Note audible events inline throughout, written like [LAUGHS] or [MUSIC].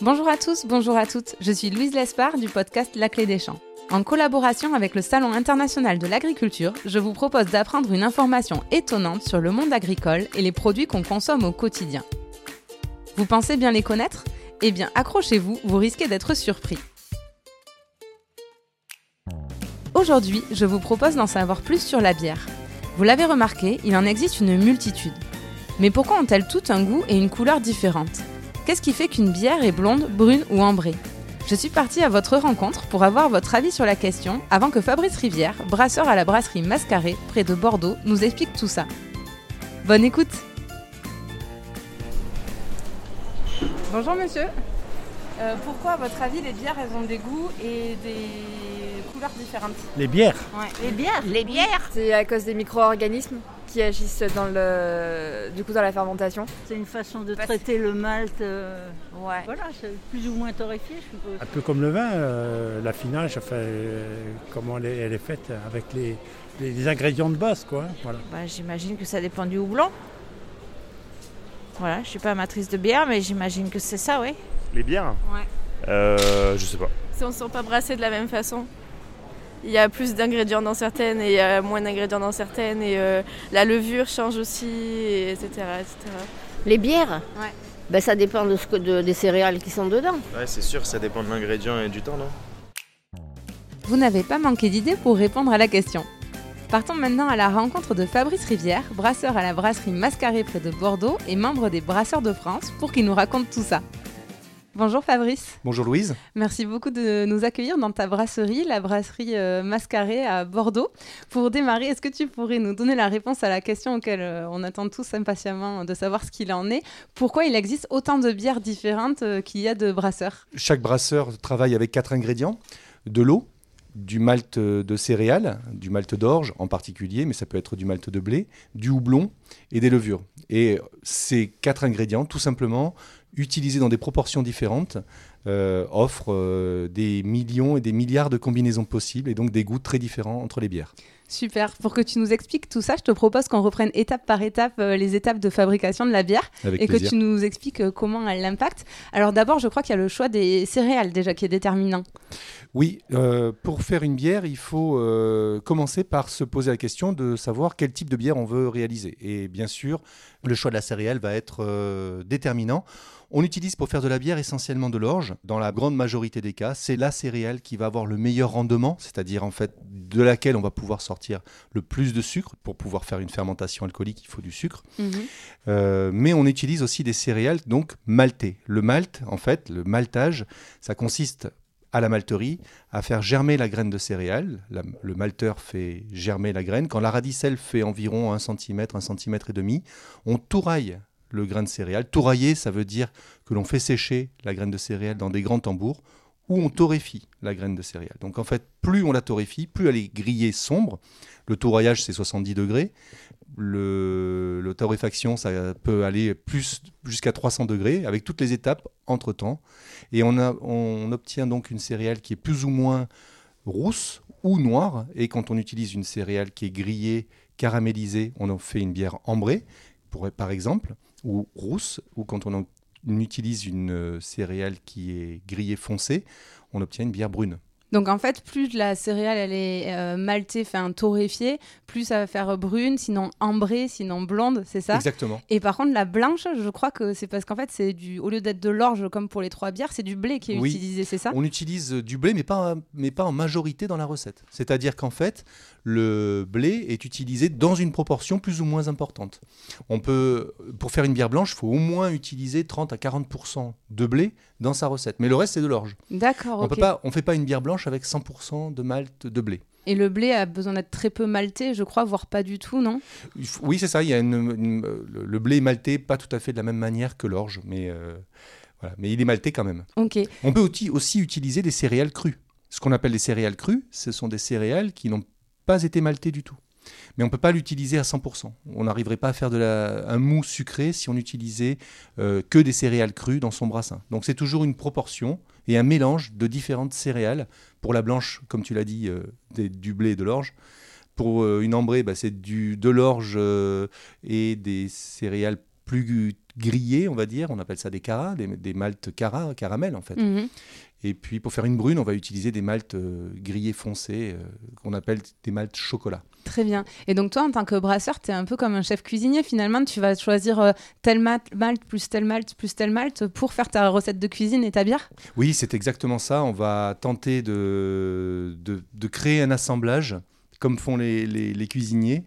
Bonjour à tous, bonjour à toutes. Je suis Louise Lespard du podcast La Clé des Champs. En collaboration avec le Salon international de l'agriculture, je vous propose d'apprendre une information étonnante sur le monde agricole et les produits qu'on consomme au quotidien. Vous pensez bien les connaître? Eh bien, accrochez-vous, vous risquez d'être surpris. Aujourd'hui, je vous propose d'en savoir plus sur la bière. Vous l'avez remarqué, il en existe une multitude. Mais pourquoi ont-elles toutes un goût et une couleur différentes? Qu'est-ce qui fait qu'une bière est blonde, brune ou ambrée Je suis partie à votre rencontre pour avoir votre avis sur la question avant que Fabrice Rivière, brasseur à la brasserie Mascaré, près de Bordeaux, nous explique tout ça. Bonne écoute. Bonjour monsieur. Euh, pourquoi, à votre avis, les bières, elles ont des goûts et des couleurs différentes? Les bières? Les bières? Les bières? C'est à cause des micro-organismes? Qui agissent dans, le, du coup, dans la fermentation. C'est une façon de Parce- traiter le malt. euh, Ouais. Voilà, c'est plus ou moins torréfié, je suppose. Un peu comme le vin, euh, l'affinage, enfin, euh, comment elle est, elle est faite avec les, les- les ingrédients de base, quoi. hein, Voilà. Bah, j'imagine que ça dépend du houblon. Voilà, je suis pas amatrice de bière, mais j'imagine que c'est ça, oui. Les bières Ouais. Euh, je sais pas. Si on ne sont pas brassés de la même façon. Il y a plus d'ingrédients dans certaines et il y a moins d'ingrédients dans certaines et euh, la levure change aussi, et etc., etc. Les bières Ouais. ben, Ça dépend de ce que, de- des céréales qui sont dedans. Ouais, c'est sûr, ça dépend de l'ingrédient et du temps, non? Vous n'avez pas manqué d'idées pour répondre à la question. Partons maintenant à la rencontre de Fabrice Rivière, brasseur à la brasserie Mascaré près de Bordeaux et membre des Brasseurs de France, pour qu'il nous raconte tout ça. Bonjour Fabrice, Bonjour Louise. merci beaucoup de nous accueillir dans ta brasserie, la brasserie euh, Mascaré à Bordeaux. Pour démarrer, est-ce que tu pourrais nous donner la réponse à la question auquel euh, on attend tous impatiemment de savoir ce qu'il en est? Pourquoi il existe autant de bières différentes euh, qu'il y a de brasseurs? Chaque brasseur travaille avec quatre ingrédients de l'eau, du malt de céréales, du malt d'orge en particulier, mais ça peut être du malt de blé, du houblon et des levures. Et ces quatre ingrédients, tout simplement, utilisés dans des proportions différentes, euh, offrent euh, des millions et des milliards de combinaisons possibles et donc des goûts très différents entre les bières. Super. Pour que tu nous expliques tout ça, je te propose qu'on reprenne étape par étape euh, les étapes de fabrication de la bière Avec et plaisir. que tu nous expliques euh, comment elle l'impacte. Alors d'abord, je crois qu'il y a le choix des céréales déjà qui est déterminant. Oui, euh, pour faire une bière, il faut commencer par se poser la question de savoir quel type de bière on veut réaliser. Et bien sûr, le choix de la céréale va être déterminant. On utilise pour faire de la bière essentiellement de l'orge. Dans la grande majorité des cas, c'est la céréale qui va avoir le meilleur rendement, c'est-à-dire en fait de laquelle on va pouvoir sortir le plus de sucre. Pour pouvoir faire une fermentation alcoolique, il faut du sucre. Euh, mais on utilise aussi des céréales donc maltées. Le malt, en fait, le maltage, ça consiste à la malterie à faire germer la graine de céréales. La- le malteur fait germer la graine. Quand la radicelle fait environ 1 cm, 1 cm et demi, on touraille le grain de céréales. Tourailler, ça veut dire que l'on fait sécher la graine de céréales dans des grands tambours ou on torréfie la graine de céréales. Donc en fait, plus on la torréfie, plus elle est grillée sombre. Le touraillage, c'est 70 degrés. Le, le torréfaction, ça peut aller plus jusqu'à 300 degrés, avec toutes les étapes entre-temps. Et on, a- on obtient donc une céréale qui est plus ou moins rousse ou noire. Et quand on utilise une céréale qui est grillée, caramélisée, on en fait une bière ambrée, pour, par exemple, ou rousse. Ou quand on, utilise une euh, céréale qui est grillée foncée, on obtient une bière brune. Donc en fait, plus la céréale elle est euh, maltée, enfin torréfiée, plus ça va faire brune, sinon ambrée, sinon blonde, c'est ça? Exactement. Et par contre, la blanche, je crois que c'est parce qu'en fait, c'est du, au lieu d'être de l'orge comme pour les trois bières, c'est du blé qui est Oui. utilisé, c'est ça? On utilise euh, du blé, mais pas, mais pas en majorité dans la recette. C'est-à-dire qu'en fait, le blé est utilisé dans une proportion plus ou moins importante. On peut, pour faire une bière blanche, il faut au moins utiliser 30 à 40% de blé dans sa recette. Mais le reste, c'est de l'orge. D'accord, On on fait pas une bière blanche avec 100% de malt de blé. Et le blé a besoin d'être très peu malté, je crois, voire pas du tout, non? Oui, c'est ça. Il y a une- une- euh, le, blé est malté pas tout à fait de la même manière que l'orge, mais euh, voilà. Mais il est malté quand même. Ok. On peut aussi, aussi utiliser des céréales crues. Ce qu'on appelle des céréales crues, ce sont des céréales qui n'ont pas été maltées du tout. Mais on ne peut pas l'utiliser à 100%. On n'arriverait pas à faire de la- un mou sucré si on utilisait euh, que des céréales crues dans son brassin. Donc c'est toujours une proportion et un mélange de différentes céréales. Pour la blanche, comme tu l'as dit, euh, des- du blé et de l'orge. Pour euh, une ambrée, bah, c'est de l'orge euh, et des céréales plus grillés, on va dire. On appelle ça des caras, des, des maltes cara, caramel en fait. Mhm. Et puis pour faire une brune, on va utiliser des maltes euh, grillés foncés euh, qu'on appelle des maltes chocolat. Très bien. Et donc toi, en tant que brasseur, tu es un peu comme un chef cuisinier finalement. Tu vas choisir euh, tel malt plus tel malt plus tel malt pour faire ta recette de cuisine et ta bière? Oui, c'est exactement ça. On va tenter de, de, de créer un assemblage, comme font les, les- les cuisiniers,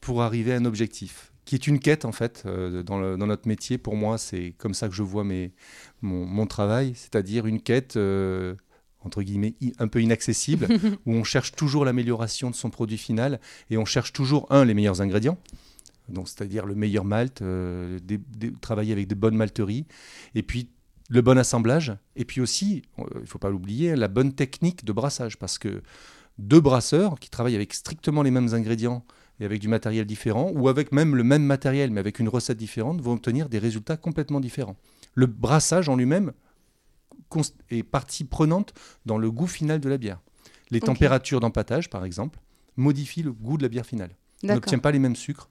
pour arriver à un objectif, qui est une quête en fait euh, dans, le- dans notre métier. Pour moi, c'est comme ça que je vois mes, mon, mon travail, c'est-à-dire une quête euh, entre guillemets un peu inaccessible, [LAUGHS] où on cherche toujours l'amélioration de son produit final et on cherche toujours un les meilleurs ingrédients. Donc, c'est-à-dire le meilleur malt, euh, des- des- travailler avec de bonnes malteries, et puis le bon assemblage, et puis aussi, il ne faut pas l'oublier, la bonne technique de brassage, parce que deux brasseurs qui travaillent avec strictement les mêmes ingrédients et avec du matériel différent, ou avec même le même matériel mais avec une recette différente, vont obtenir des résultats complètement différents. Le brassage en lui-même est partie prenante dans le goût final de la bière. Les températures d'empattage, par exemple, modifient le goût de la bière finale. On n'obtient pas les mêmes sucres,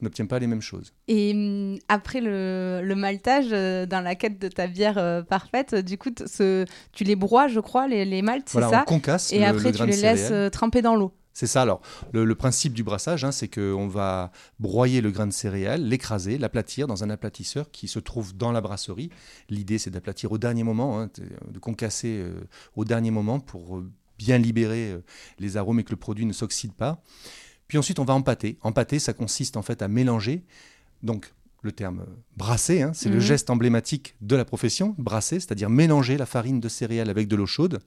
on n'obtient pas les mêmes choses. Et hum, après le, le maltage, euh, dans la quête de ta bière euh, parfaite, du coup, ce- tu les broies, je crois, les, les maltes, c'est ça on concasse Et le- après, le tu les laisses euh, tremper dans l'eau. C'est ça. Alors, le, le principe du brassage, hein, c'est qu'on va broyer le grain de céréales, l'écraser, l'aplatir dans un aplatisseur qui se trouve dans la brasserie. L'idée, c'est d'aplatir au dernier moment, hein, t- de concasser euh, au dernier moment pour euh, bien libérer euh, les arômes et que le produit ne s'oxyde pas. Puis ensuite, on va empâter. Empâter, ça consiste en fait à mélanger. Donc, le terme euh, brasser, hein, c'est le Mhm. geste emblématique de la profession, brasser, c'est-à-dire mélanger la farine de céréales avec de l'eau chaude.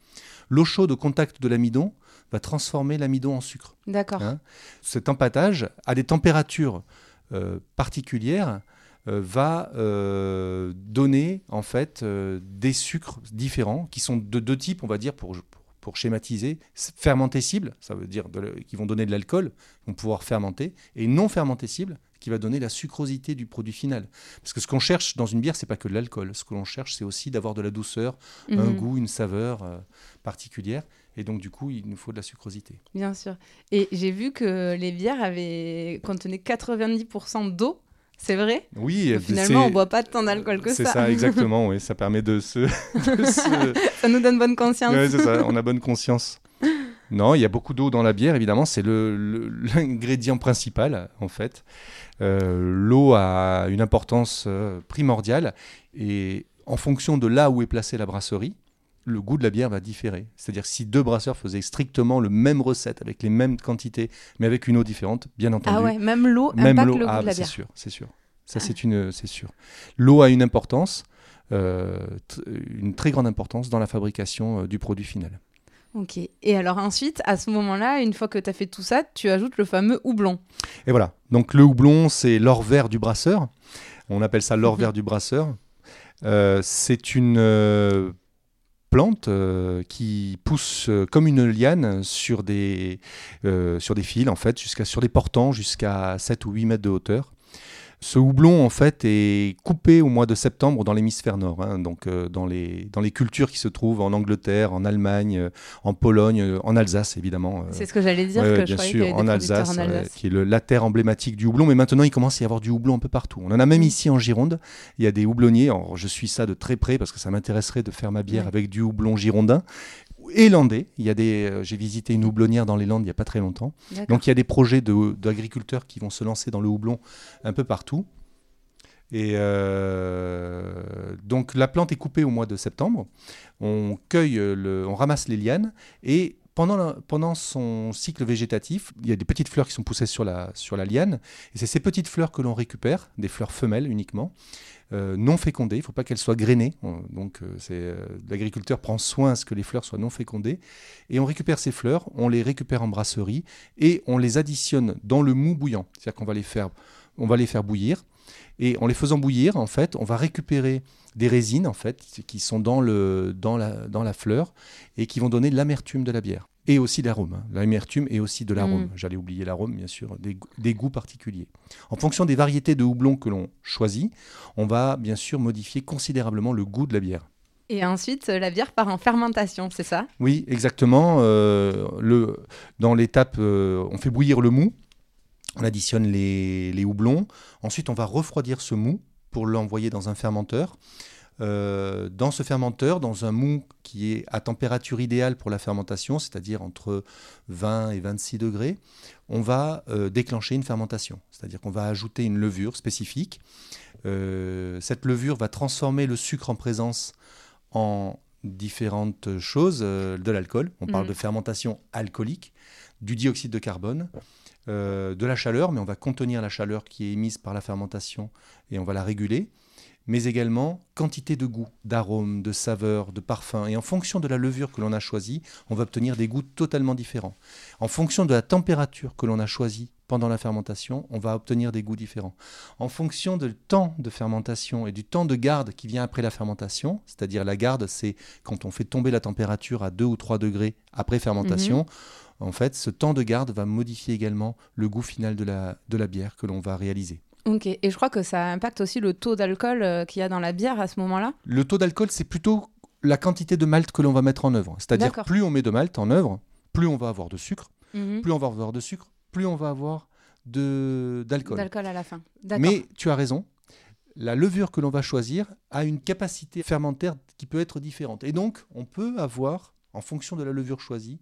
L'eau chaude au contact de l'amidon va transformer l'amidon en sucre. D'accord. Hein Cet empâtage, à des températures euh, particulières, euh, va euh, donner en fait des sucres différents qui sont de deux types, on va dire, pour, pour, pour schématiser. Ça veut dire qui vont donner de l'alcool, vont pouvoir fermenter, et non fermentescibles, qui va donner la sucrosité du produit final. Parce que ce qu'on cherche dans une bière, c'est pas que de l'alcool. Ce que l'on cherche, c'est aussi d'avoir de la douceur, un Mhm. goût, une saveur euh, particulière. Et donc, du coup, il nous faut de la sucrosité. Bien sûr. Et j'ai vu que les bières avaient contenaient 90% d'eau. C'est vrai? Oui, Donc, Finalement, c'est- on boit pas tant d'alcool que C'est ça. ça, [LAUGHS] exactement, oui. Ça permet de se. de se- [LAUGHS] ça nous donne bonne conscience. Ouais, c'est ça, on a bonne [LAUGHS] conscience. Non, il y a beaucoup d'eau dans la bière, évidemment, c'est le- le- l'ingrédient principal, en fait. Euh, L'eau a une importance euh, primordiale et en fonction de là où est placée la brasserie, le goût de la bière va différer. C'est-à-dire si deux brasseurs faisaient strictement le même recette avec les mêmes quantités, mais avec une eau différente, bien entendu. Ah ouais, même l'eau Même impacte l'eau, le goût ah, de la c'est bière. sûr, c'est sûr. Ça, Ah. c'est une, c'est sûr. L'eau a une importance, euh, t- une très grande importance dans la fabrication euh, du produit final. Ok. Et alors ensuite, à ce moment-là, une fois que tu as fait tout ça, tu ajoutes le fameux houblon. Et voilà. Donc le houblon, c'est l'or vert du brasseur. On appelle ça l'or Mhm. vert du brasseur. Euh, c'est une plante euh, qui pousse euh, comme une liane sur des, euh, sur des fils, en fait, jusqu'à sur des portants jusqu'à 7 ou 8 mètres de hauteur. Ce houblon, en fait, est coupé au mois de septembre dans l'hémisphère nord, hein, donc euh, dans, les, dans les cultures qui se trouvent en Angleterre, en Allemagne, euh, en Pologne, euh, en Alsace, évidemment. C'est ce que j'allais dire, Ouais, que ouais, je bien sûr, en Alsace, en ouais, Alsace. qui est le- la terre emblématique du houblon. Mais maintenant, il commence à y avoir du houblon un peu partout. On en a même Mm. ici en Gironde. Il y a des houblonniers. Alors, je suis ça de très près parce que ça m'intéresserait de faire ma bière Ouais. avec du houblon girondin et landais. Il y a des, euh, j'ai visité une houblonnière dans les Landes il n'y a pas très longtemps. Donc il y a des projets de- d'agriculteurs qui vont se lancer dans le houblon un peu partout. Et euh, donc la plante est coupée au mois de septembre. On cueille, le, on ramasse les lianes et pendant, pendant son cycle végétatif, il y a des petites fleurs qui sont poussées sur la, sur la liane. Et c'est ces petites fleurs que l'on récupère, des fleurs femelles uniquement, euh, non fécondées. Il ne faut pas qu'elles soient grainées. On- Donc euh, euh, l'agriculteur prend soin à ce que les fleurs soient non fécondées. Et on récupère ces fleurs, on les récupère en brasserie et on les additionne dans le mou bouillant. C'est-à-dire qu'on va les faire, on va les faire bouillir. Et en les faisant bouillir, en fait, on va récupérer des résines, en fait, qui sont dans, le, dans, la, dans la fleur et qui vont donner l'amertume de la bière. Et aussi l'arôme. hein. L'amertume et aussi de l'arôme. Mm. J'allais oublier l'arôme, bien sûr, des, goûts- des goûts particuliers. En fonction des variétés de houblon que l'on choisit, on va bien sûr modifier considérablement le goût de la bière. Et ensuite, la bière part en fermentation, c'est ça? Oui, exactement. euh, le, dans l'étape, euh, on fait bouillir le mou. On additionne les, les houblons. Ensuite, on va refroidir ce mou pour l'envoyer dans un fermenteur. Euh, dans ce fermenteur, dans un mou qui est à température idéale pour la fermentation, c'est-à-dire entre 20 et 26 degrés, on va euh, déclencher une fermentation. C'est-à-dire qu'on va ajouter une levure spécifique. Euh, cette levure va transformer le sucre en présence en différentes choses, de l'alcool. On parle Mhm. de fermentation alcoolique, du dioxyde de carbone, euh, de la chaleur, mais on va contenir la chaleur qui est émise par la fermentation et on va la réguler, mais également quantité de goût, d'arômes, de saveurs, de parfums. Et en fonction de la levure que l'on a choisie, on va obtenir des goûts totalement différents. En fonction de la température que l'on a choisie pendant la fermentation, on va obtenir des goûts différents. En fonction du temps de fermentation et du temps de garde qui vient après la fermentation, c'est-à-dire la garde, c'est quand on fait tomber la température à 2 ou 3 degrés après fermentation, en fait, ce temps de garde va modifier également le goût final de la, de la bière que l'on va réaliser. Ok, et je crois que ça impacte aussi le taux d'alcool euh, qu'il y a dans la bière à ce moment-là? Le taux d'alcool, c'est plutôt la quantité de malt que l'on va mettre en œuvre. C'est-à-dire plus on met de malt en œuvre, plus on va avoir de sucre, Mhm. plus on va avoir de sucre, plus on va avoir d'alcool. D'alcool à la fin. Mais tu as raison, la levure que l'on va choisir a une capacité fermentaire qui peut être différente. Et donc, on peut avoir, en fonction de la levure choisie,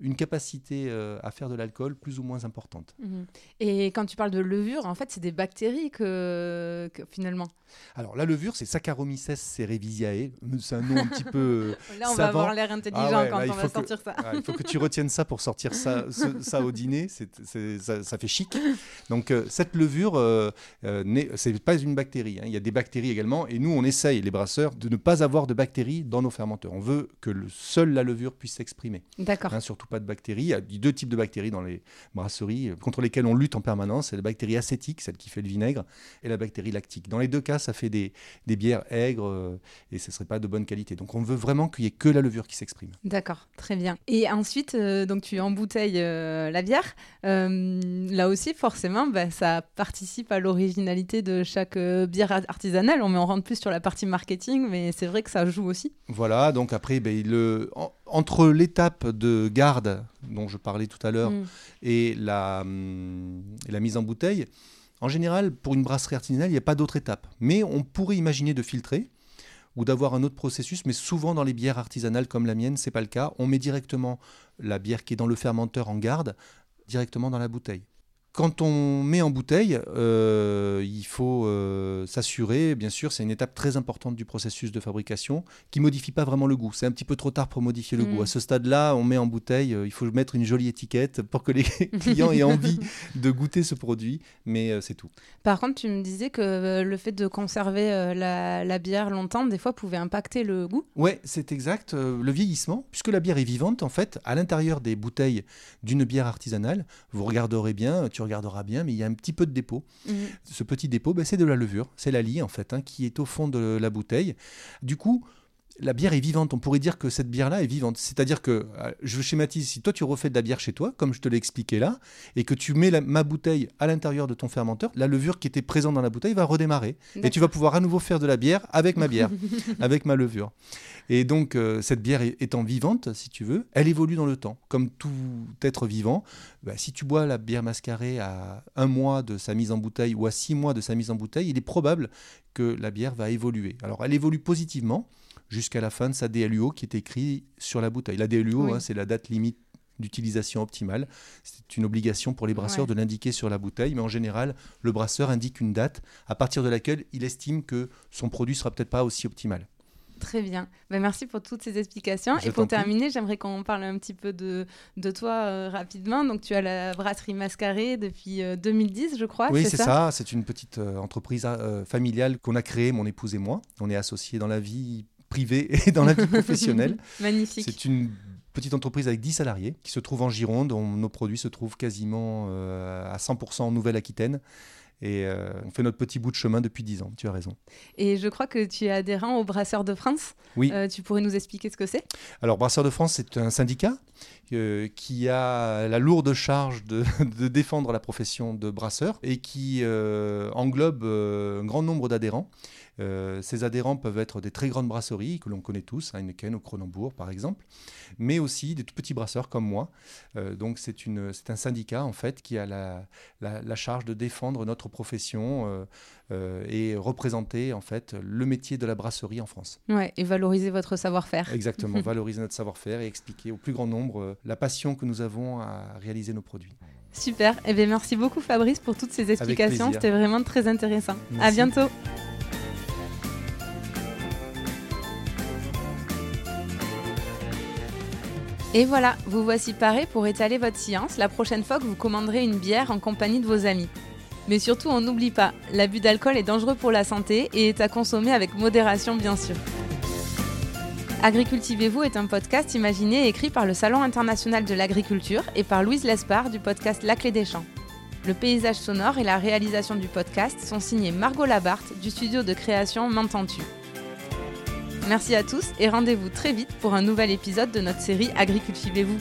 une capacité euh, à faire de l'alcool plus ou moins importante. Mhm. Et quand tu parles de levure, en fait, c'est des bactéries que, que finalement. Alors, la levure, c'est Saccharomyces cerevisiae. C'est un nom un petit peu. [LAUGHS] Là, on savant. va avoir l'air intelligent Ah ouais, quand là, on va que- sortir ça. [LAUGHS] Ah, il faut que tu retiennes ça pour sortir ça, ce- ça au dîner. Ça, ça fait chic. Donc, euh, cette levure, euh, euh, n'est- c'est pas une bactérie. hein. Il y a des bactéries également. Et nous, on essaye, les brasseurs, de ne pas avoir de bactéries dans nos fermenteurs. On veut que le, seule la levure puisse s'exprimer. D'accord. Hein, surtout pas de bactéries. Il y a deux types de bactéries dans les brasseries euh, contre lesquelles on lutte en permanence. C'est la bactérie acétique, celle qui fait le vinaigre, et la bactérie lactique. Dans les deux cas, ça fait des, des bières aigres euh, et ce ne serait pas de bonne qualité. Donc on veut vraiment qu'il n'y ait que la levure qui s'exprime. D'accord, très bien. Et ensuite, euh, donc tu embouteilles euh, la bière. Euh, là aussi, forcément, bah, ça participe à l'originalité de chaque bière ar- artisanale. On, met- on rentre plus sur la partie marketing, mais c'est vrai que ça joue aussi. Voilà, donc après, ben, le, en- entre l'étape de garde dont je parlais tout à l'heure Mm. et, la, hum, et la mise en bouteille, en général, pour une brasserie artisanale, il n'y a pas d'autre étape. Mais on pourrait imaginer de filtrer ou d'avoir un autre processus, mais souvent dans les bières artisanales comme la mienne, c'est pas le cas. On met directement la bière qui est dans le fermenteur en garde directement dans la bouteille. Quand on met en bouteille, euh, il faut euh, s'assurer, bien sûr, c'est une étape très importante du processus de fabrication qui modifie pas vraiment le goût. C'est un petit peu trop tard pour modifier le Mm. goût. À ce stade-là, on met en bouteille, euh, il faut mettre une jolie étiquette pour que les [LAUGHS] clients aient envie de goûter ce produit, mais c'est tout. Par contre, tu me disais que le fait de conserver la, la bière longtemps, des fois, pouvait impacter le goût. Ouais, c'est exact. le vieillissement, puisque la bière est vivante, en fait, à l'intérieur des bouteilles d'une bière artisanale, vous regarderez bien, tu regarderas bien, mais il y a un petit peu de dépôt. Ce petit dépôt, ben, c'est de la levure, c'est la lie en fait, hein, qui est au fond de la bouteille. Du coup, la bière est vivante. On pourrait dire que cette bière-là est vivante. C'est-à-dire que, euh, je schématise, si toi tu refais de la bière chez toi, comme je te l'ai expliqué là, et que tu mets la- ma bouteille à l'intérieur de ton fermenteur, la levure qui était présente dans la bouteille va redémarrer. Et tu vas pouvoir à nouveau faire de la bière avec ma bière, [LAUGHS] avec ma levure. Et donc, euh, cette bière étant vivante, si tu veux, elle évolue dans le temps. Comme tout être vivant, bah, si tu bois la bière mascarée à un mois de sa mise en bouteille ou à six mois de sa mise en bouteille, il est probable que la bière va évoluer. Alors, elle évolue positivement jusqu'à la fin de sa DLUO qui est écrit sur la bouteille. La DLUO, Oui. hein, c'est la date limite d'utilisation optimale. C'est une obligation pour les brasseurs Ouais. de l'indiquer sur la bouteille, mais en général, le brasseur indique une date à partir de laquelle il estime que son produit sera peut-être pas aussi optimal. Très bien. Ben, merci pour toutes ces explications. Je Et pour terminer, j'aimerais qu'on parle un petit peu de, de toi euh, rapidement. Donc, tu as la brasserie Mascarée depuis euh, 2010, je crois. oui, c'est ça. C'est une petite euh, entreprise euh, familiale qu'on a créée, mon épouse et moi. On est associés dans la vie privée et dans la vie professionnelle. [LAUGHS] Magnifique. C'est une petite entreprise avec 10 salariés qui se trouve en Gironde. dont nos produits se trouvent quasiment euh, à 100% en Nouvelle-Aquitaine. Et euh, on fait notre petit bout de chemin depuis 10 ans, tu as raison. Et je crois que tu es adhérent au Brasseur de France. Oui. Euh, tu pourrais nous expliquer ce que c'est? Alors, Brasseurs de France, c'est un syndicat euh, qui a la lourde charge de, [LAUGHS] de défendre la profession de brasseur et qui englobe un grand nombre d'adhérents. Euh, ces adhérents peuvent être des très grandes brasseries que l'on connaît tous, Heineken au Cronenbourg par exemple, mais aussi des tout petits brasseurs comme moi. Euh, donc c'est une- c'est un syndicat en fait qui a la, la- la charge de défendre notre profession euh, euh, et représenter en fait le métier de la brasserie en France. Ouais, et valoriser votre savoir-faire. Exactement, [LAUGHS] valoriser notre savoir-faire et expliquer au plus grand nombre euh, la passion que nous avons à réaliser nos produits. Super. Eh bien, merci beaucoup Fabrice pour toutes ces explications. C'était vraiment très intéressant. À Merci. bientôt. Et voilà, vous voici parés pour étaler votre science la prochaine fois que vous commanderez une bière en compagnie de vos amis. Mais surtout, on n'oublie pas, l'abus d'alcool est dangereux pour la santé et est à consommer avec modération bien sûr. Agricultivez-vous est un podcast imaginé et écrit par le Salon international de l'agriculture et par Louise Lespard du podcast La Clé des Champs. Le paysage sonore et la réalisation du podcast sont signés Margot Labarthe du studio de création M'entends-tu. Merci à tous et rendez-vous très vite pour un nouvel épisode de notre série Agricultivez-vous.